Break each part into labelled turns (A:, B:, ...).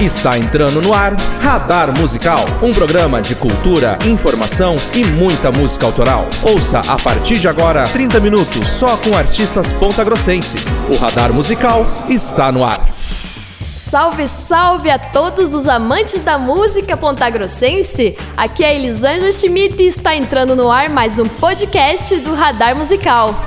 A: Está entrando no ar Radar Musical, um programa de cultura, informação e muita música autoral. Ouça a partir de agora 30 minutos só com artistas pontagrossenses. O Radar Musical está no ar.
B: Salve, salve a todos os amantes da música pontagrossense! Aqui é Elisângela Schmidt e está entrando no ar mais um podcast do Radar Musical,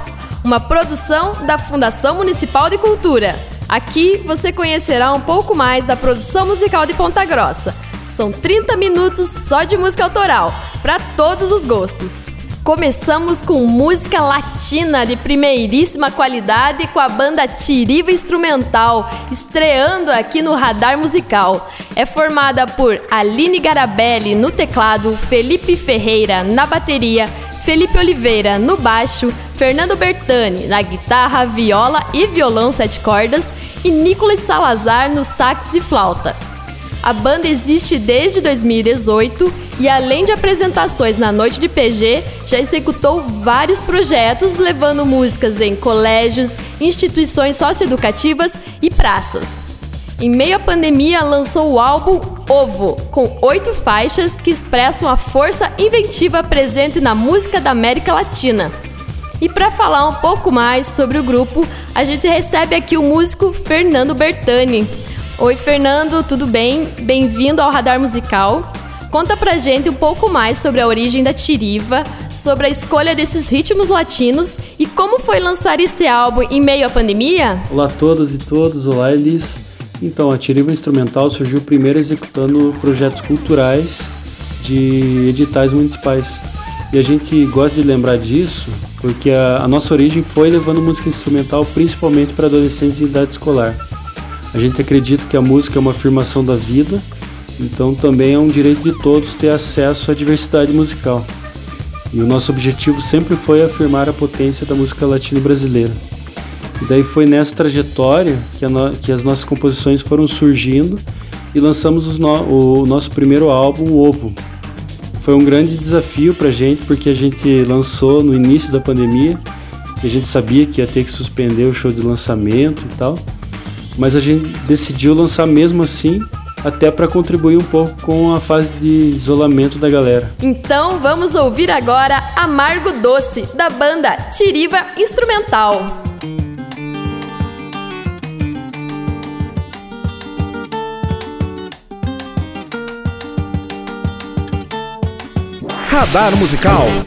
B: uma produção da Fundação Municipal de Cultura. Aqui você conhecerá um pouco mais da produção musical de Ponta Grossa. São 30 minutos só de música autoral, para todos os gostos. Começamos com música latina de primeiríssima qualidade com a banda Tiriva Instrumental, estreando aqui no Radar Musical. É formada por Aline Garabelli no teclado, Felipe Ferreira na bateria, Felipe Oliveira no baixo, Fernando Bertani na guitarra, viola e violão sete cordas e Nicolas Salazar no sax e flauta. A banda existe desde 2018 e, além de apresentações na noite de PG, já executou vários projetos levando músicas em colégios, instituições socioeducativas e praças. Em meio à pandemia, lançou o álbum Ovo, com oito faixas que expressam a força inventiva presente na música da América Latina. E para falar um pouco mais sobre o grupo, a gente recebe aqui o músico Fernando Bertani. Oi, Fernando, tudo bem? Bem-vindo ao Radar Musical. Conta pra gente um pouco mais sobre a origem da Tiriva, sobre a escolha desses ritmos latinos e como foi lançar esse álbum em meio à pandemia?
C: Olá a todas e todos, olá Elis. Então, a Tiriva Instrumental surgiu primeiro executando projetos culturais de editais municipais. E a gente gosta de lembrar disso porque a, a nossa origem foi levando música instrumental principalmente para adolescentes em idade escolar. A gente acredita que a música é uma afirmação da vida, então também é um direito de todos ter acesso à diversidade musical. E o nosso objetivo sempre foi afirmar a potência da música latino-brasileira. E daí foi nessa trajetória que, no, que, as nossas composições foram surgindo e lançamos no, o nosso primeiro álbum, o Ovo. Foi um grande desafio para a gente, porque a gente lançou no início da pandemia a gente sabia que ia ter que suspender o show de lançamento e tal mas a gente decidiu lançar mesmo assim, até para contribuir um pouco com a fase de isolamento da galera.
B: Então vamos ouvir agora Amargo Doce, da banda Tiriva Instrumental.
A: Radar Musical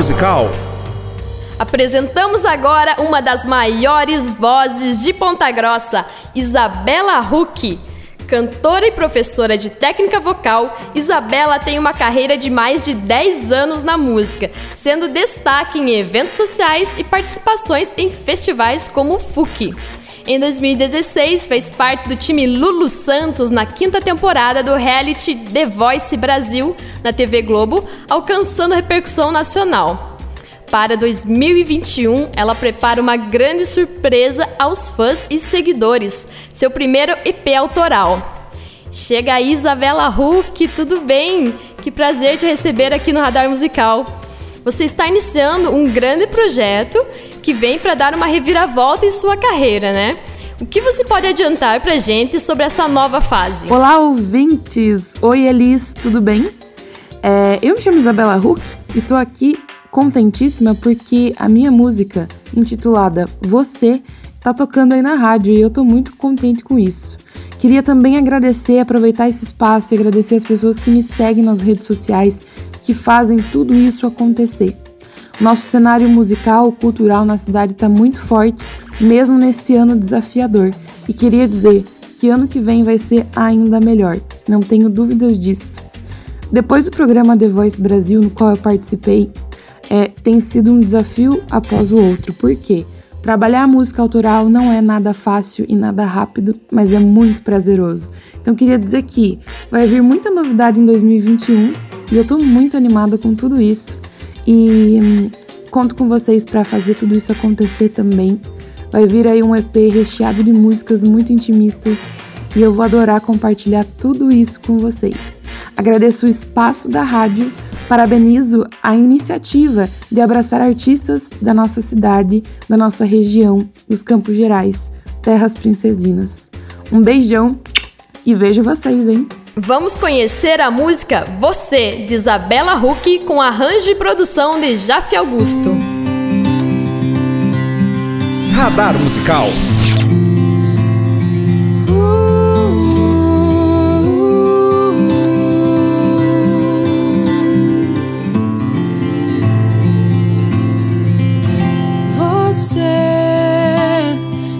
A: Musical.
B: Apresentamos agora uma das maiores vozes de Ponta Grossa, Isabela Huck. Cantora e professora de técnica vocal, Isabela tem uma carreira de mais de 10 anos na música, sendo destaque em eventos sociais e participações em festivais como o FUC. Em 2016, fez parte do time Lulu Santos na quinta temporada do reality The Voice Brasil na TV Globo, alcançando repercussão nacional. Para 2021, ela prepara uma grande surpresa aos fãs e seguidores, seu primeiro EP autoral. Chega aí, Isabela Huck, tudo bem? Que prazer te receber aqui no Radar Musical. Você está iniciando um grande projeto que vem para dar uma reviravolta em sua carreira, né? O que você pode adiantar para gente sobre essa nova fase?
D: Olá, ouvintes! Oi, Elis, tudo bem? É, eu me chamo Isabela Huck e estou aqui contentíssima porque a minha música, intitulada Você, está tocando aí na rádio e eu estou muito contente com isso. Queria também agradecer, aproveitar esse espaço e agradecer as pessoas que me seguem nas redes sociais, que fazem tudo isso acontecer. Nosso cenário musical, cultural na cidade está muito forte, mesmo nesse ano desafiador. E queria dizer que ano que vem vai ser ainda melhor, não tenho dúvidas disso. Depois do programa The Voice Brasil, no qual eu participei, é, tem sido um desafio após o outro. Por quê? Trabalhar a música autoral não é nada fácil e nada rápido, mas é muito prazeroso. Então queria dizer que vai vir muita novidade em 2021 e eu estou muito animada com tudo isso. E hum, conto com vocês para fazer tudo isso acontecer também. Vai vir aí um EP recheado de músicas muito intimistas e eu vou adorar compartilhar tudo isso com vocês. Agradeço o espaço da rádio, parabenizo a iniciativa de abraçar artistas da nossa cidade, da nossa região, dos Campos Gerais, terras princesinas. Um beijão e vejo vocês, hein?
B: Vamos conhecer a música Você, de Isabela Huck, com arranjo e produção de Jaffe Augusto.
A: Radar Musical.
E: Você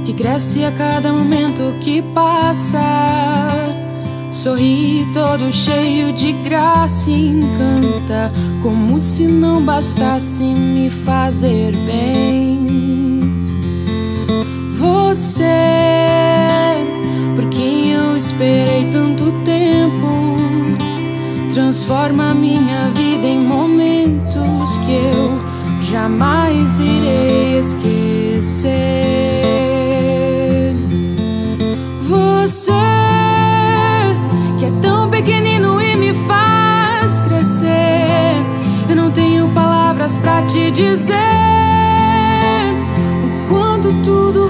E: que cresce a cada momento que passa Sorri todo cheio de graça e encanta, como se não bastasse me fazer bem. Você, por quem eu esperei tanto tempo, transforma minha vida em momentos que eu jamais irei esquecer. Dizer o quanto tudo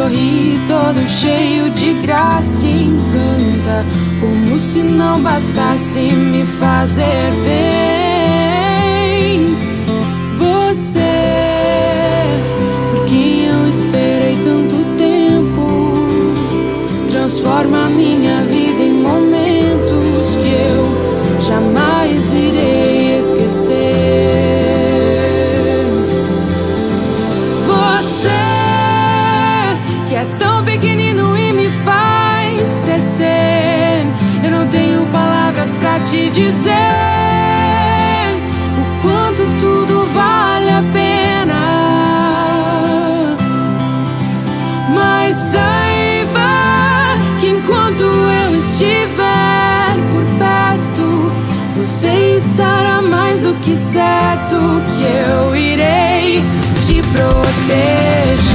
E: Sorri todo cheio de graça e encanta, como se não bastasse me fazer bem. Você, por quem eu esperei tanto tempo, transforma minha vida em momentos que eu jamais irei esquecer. Dizer o quanto tudo vale a pena. Mas saiba que enquanto eu estiver por perto, você estará mais do que certo que eu irei te proteger.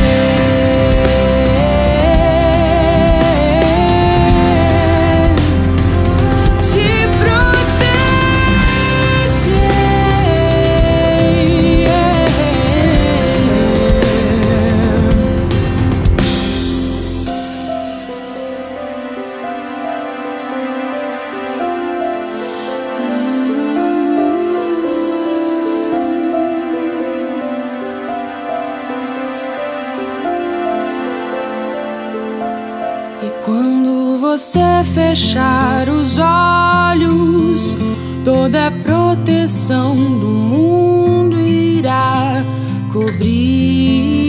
E: Quando você fechar os olhos, toda a proteção do mundo irá cobrir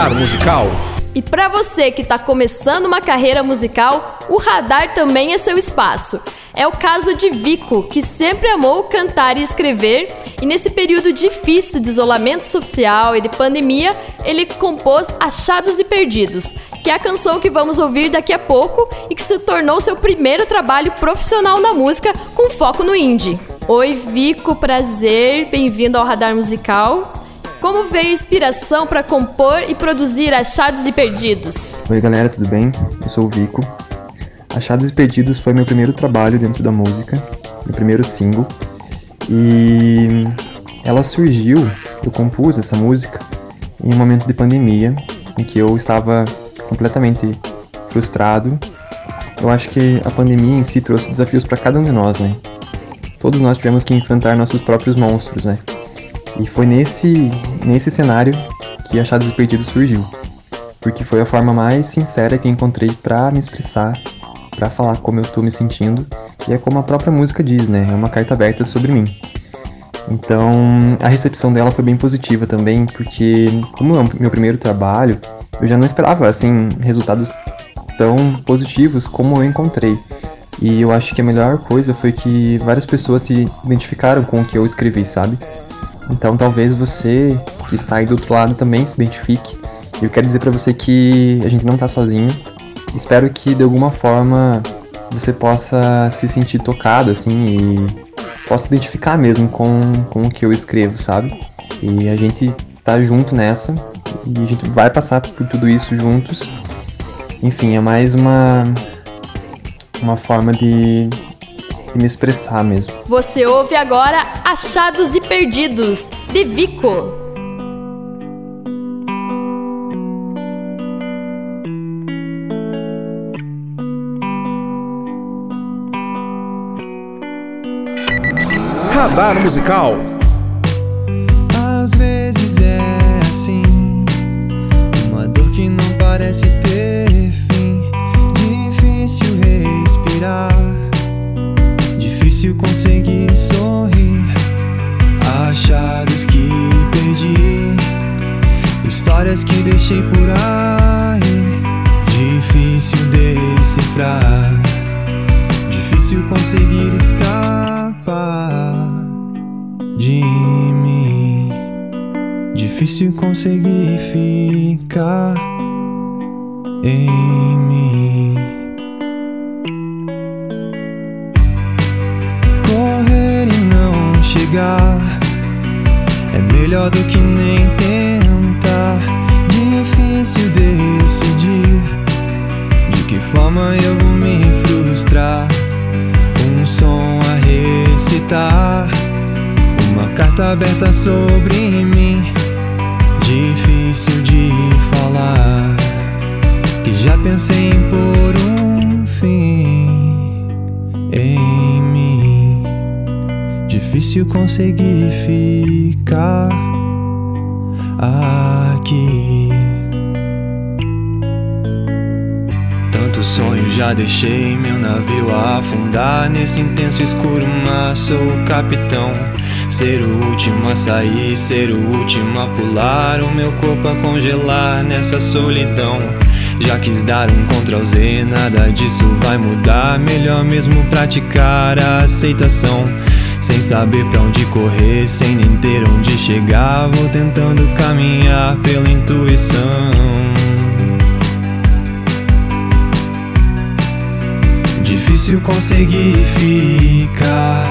A: Radar Musical.
B: E para você que está começando uma carreira musical, o radar também é seu espaço. É o caso de Vico, que sempre amou cantar e escrever, e nesse período difícil de isolamento social e de pandemia, ele compôs Achados e Perdidos, que é a canção que vamos ouvir daqui a pouco e que se tornou seu primeiro trabalho profissional na música com foco no indie. Oi, Vico, prazer, bem-vindo ao Radar Musical. Como veio a inspiração para compor e produzir Achados e Perdidos?
F: Oi galera, tudo bem? Eu sou o Vico. Achados e Perdidos foi meu primeiro trabalho dentro da música, meu primeiro single. E ela surgiu, eu compus essa música em um momento de pandemia, em que eu estava completamente frustrado. Eu acho que a pandemia em si trouxe desafios para cada um de nós, né? Todos nós tivemos que enfrentar nossos próprios monstros, né? E foi nesse, nesse cenário que Achados e Perdidos surgiu. Porque foi a forma mais sincera que encontrei para me expressar, para falar como eu estou me sentindo, e é como a própria música diz, né? É uma carta aberta sobre mim. Então, a recepção dela foi bem positiva também, porque como é o meu primeiro trabalho, eu já não esperava assim resultados tão positivos como eu encontrei. E eu acho que a melhor coisa foi que várias pessoas se identificaram com o que eu escrevi, sabe? Então talvez você que está aí do outro lado também se identifique. Eu quero dizer para você que a gente não está sozinho. Espero que de alguma forma você possa se sentir tocado assim e possa identificar mesmo com, com o que eu escrevo, sabe? E a gente tá junto nessa e a gente vai passar por tudo isso juntos. Enfim, é mais uma uma forma de me expressar mesmo.
B: Você ouve agora Achados e Perdidos, de Vico.
A: Radar Musical.
G: Às vezes é assim, uma dor que não parece ter difícil conseguir sorrir. Achados que perdi, histórias que deixei por aí. Difícil decifrar, difícil conseguir escapar de mim. Difícil conseguir ficar em mim. Chegar é melhor do que nem tentar. Difícil decidir de que forma eu vou me frustrar. Um som a recitar, uma carta aberta sobre mim. Difícil de falar, que já pensei em pôr um fim. Difícil conseguir ficar aqui. Tantos sonhos já deixei meu navio afundar nesse intenso escuro mar. Sou o capitão, ser o último a sair, ser o último a pular, o meu corpo a congelar nessa solidão. Já quis dar um Ctrl Z, nada disso vai mudar. Melhor mesmo praticar a aceitação. Sem saber pra onde correr, sem nem ter onde chegar. Vou tentando caminhar pela intuição. Difícil conseguir ficar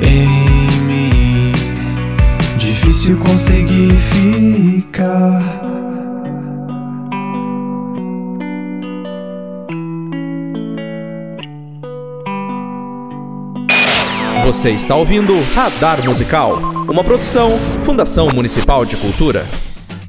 G: em mim. Difícil conseguir ficar.
A: Você está ouvindo Radar Musical, uma produção Fundação Municipal de Cultura.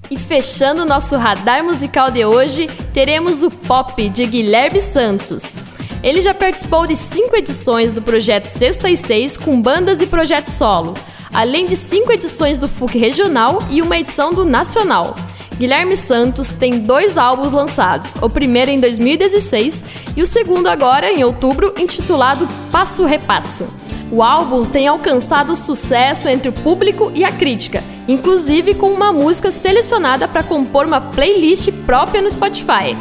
B: E fechando nosso radar musical de hoje, teremos o Pop de Guilherme Santos. Ele já participou de cinco edições do projeto Sexta e Seis com bandas e projeto solo, além de cinco edições do FUC Regional e uma edição do Nacional. Guilherme Santos tem dois álbuns lançados, o primeiro em 2016 e o segundo agora em outubro, intitulado Passo Repasso. O álbum tem alcançado sucesso entre o público e a crítica, inclusive com uma música selecionada para compor uma playlist própria no Spotify.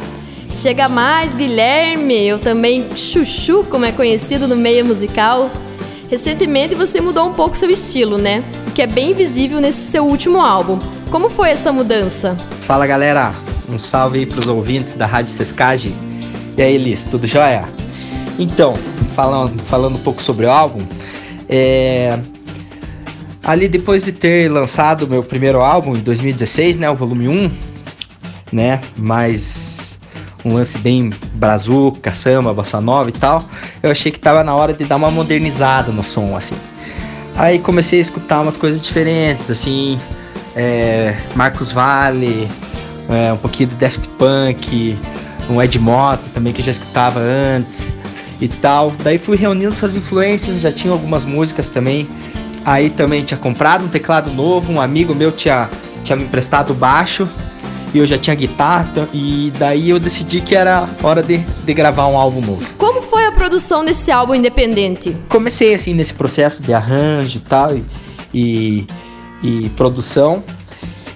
B: Chega mais, Guilherme, eu também Chuchu, como é conhecido no meio musical. Recentemente você mudou um pouco seu estilo, né? O que é bem visível nesse seu último álbum. Como foi essa mudança?
H: Fala galera, um salve aí pros ouvintes da Rádio Sescage. E aí, Liz, tudo jóia? Então, falando, falando um pouco sobre o álbum, é... ali depois de ter lançado meu primeiro álbum em 2016, né, o volume 1, né, mais um lance bem brazuca, samba, bossa nova e tal, eu achei que tava na hora de dar uma modernizada no som, assim. Aí comecei a escutar umas coisas diferentes, assim, é, Marcos Vale, é, um pouquinho do Daft Punk, um Ed Mota também que eu já escutava antes e tal. Daí fui reunindo essas influências, já tinha algumas músicas também. Aí também tinha comprado um teclado novo, um amigo meu tinha, tinha me emprestado baixo e eu já tinha guitarra, e daí eu decidi que era hora de, de gravar um álbum novo.
B: Como foi a produção desse álbum independente?
H: Comecei assim nesse processo de arranjo e tal, e, e, e produção.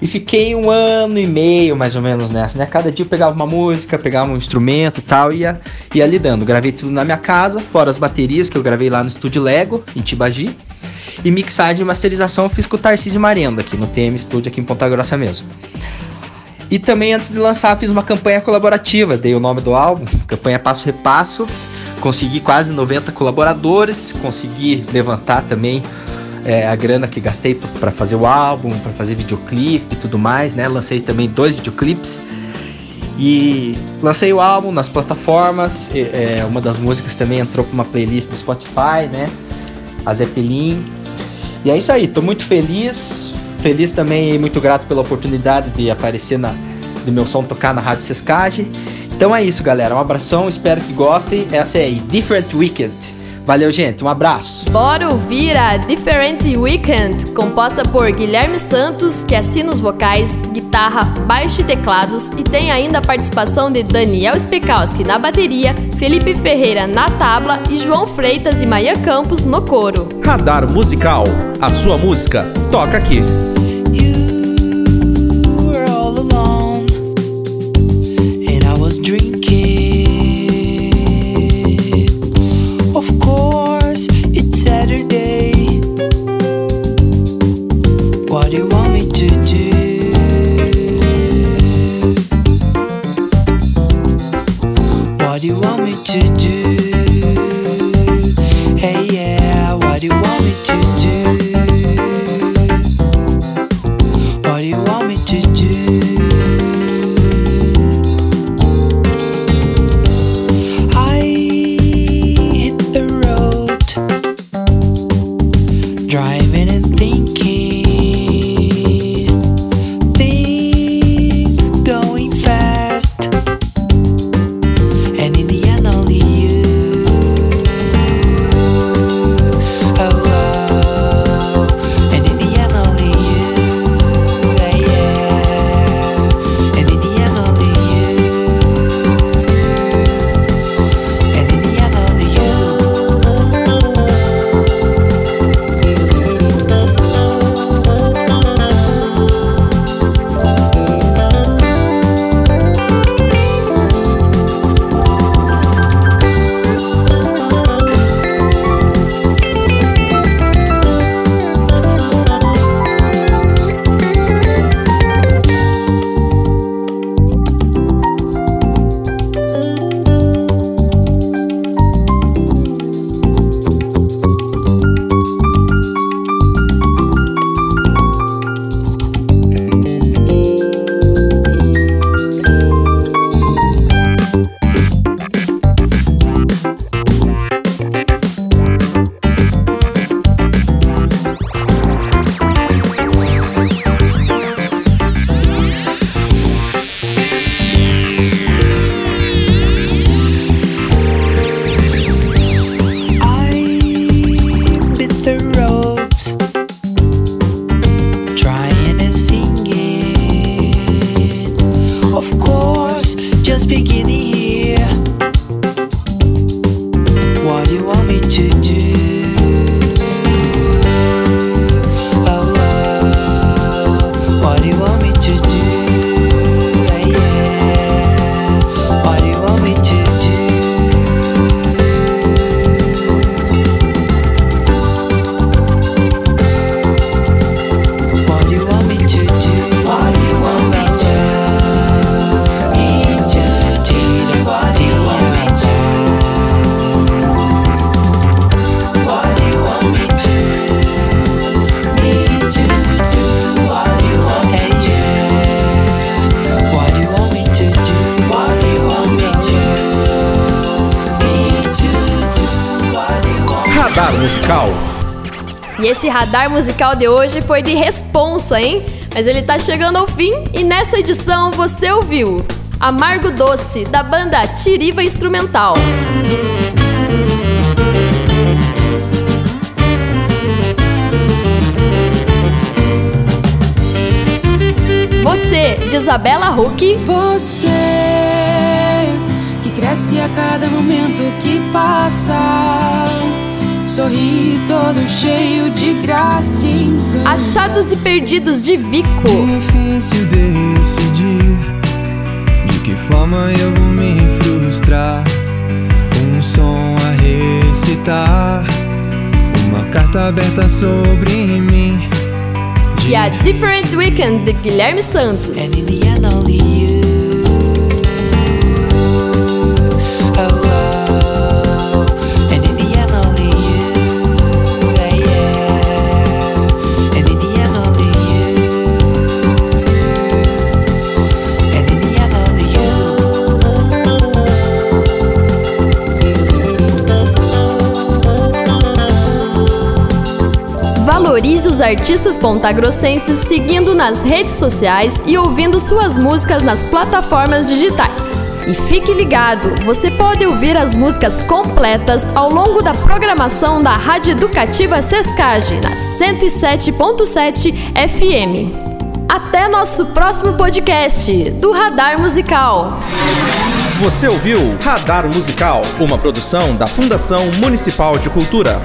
H: E fiquei um ano e meio, mais ou menos, nessa, né? Cada dia eu pegava uma música, pegava um instrumento e tal, e ia, ia lidando. Gravei tudo na minha casa, fora as baterias que eu gravei lá no estúdio Lego, em Tibagi. E mixagem e masterização eu fiz com o Tarcísio Marenda, aqui no TM Studio, aqui em Ponta Grossa mesmo. E também antes de lançar fiz uma campanha colaborativa, dei o nome do álbum, campanha Passo Repasso. Consegui quase 90 colaboradores, consegui levantar também é, a grana que gastei para fazer o álbum, para fazer videoclipe e tudo mais, né? Lancei também dois videoclipes e lancei o álbum nas plataformas. É, uma das músicas também entrou para uma playlist do Spotify, né? A Zeppelin. E é isso aí, tô muito feliz. Feliz também e muito grato pela oportunidade de aparecer na de meu som tocar na Rádio Sescage. Então é isso, galera. Um abração, espero que gostem. Essa é aí, Different Weekend. Valeu, gente. Um abraço.
B: Bora ouvir a Different Weekend, composta por Guilherme Santos, que assina os vocais, guitarra, baixo e teclados, e tem ainda a participação de Daniel Spekowski na bateria, Felipe Ferreira na tabla e João Freitas e Maia Campos no coro.
A: Radar Musical. A sua música toca aqui.
B: Esse radar musical de hoje foi de responsa, hein? Mas ele tá chegando ao fim e nessa edição você ouviu Amargo Doce, da banda Tiriva Instrumental. Você, de Isabela Huck.
E: Você que cresce a cada momento que passa. Sorri todo cheio de graça. e engano.
B: Achados e Perdidos de Vico.
G: Difícil decidir de que forma eu vou me frustrar. Um som a recitar, uma carta aberta sobre mim.
B: E a Different Weekend, de Guilherme Santos. Os artistas pontagrossenses seguindo nas redes sociais e ouvindo suas músicas nas plataformas digitais. E fique ligado, você pode ouvir as músicas completas ao longo da programação da Rádio Educativa Sescage, na 107.7 FM. Até nosso próximo podcast do Radar Musical.
A: Você ouviu Radar Musical, uma produção da Fundação Municipal de Cultura.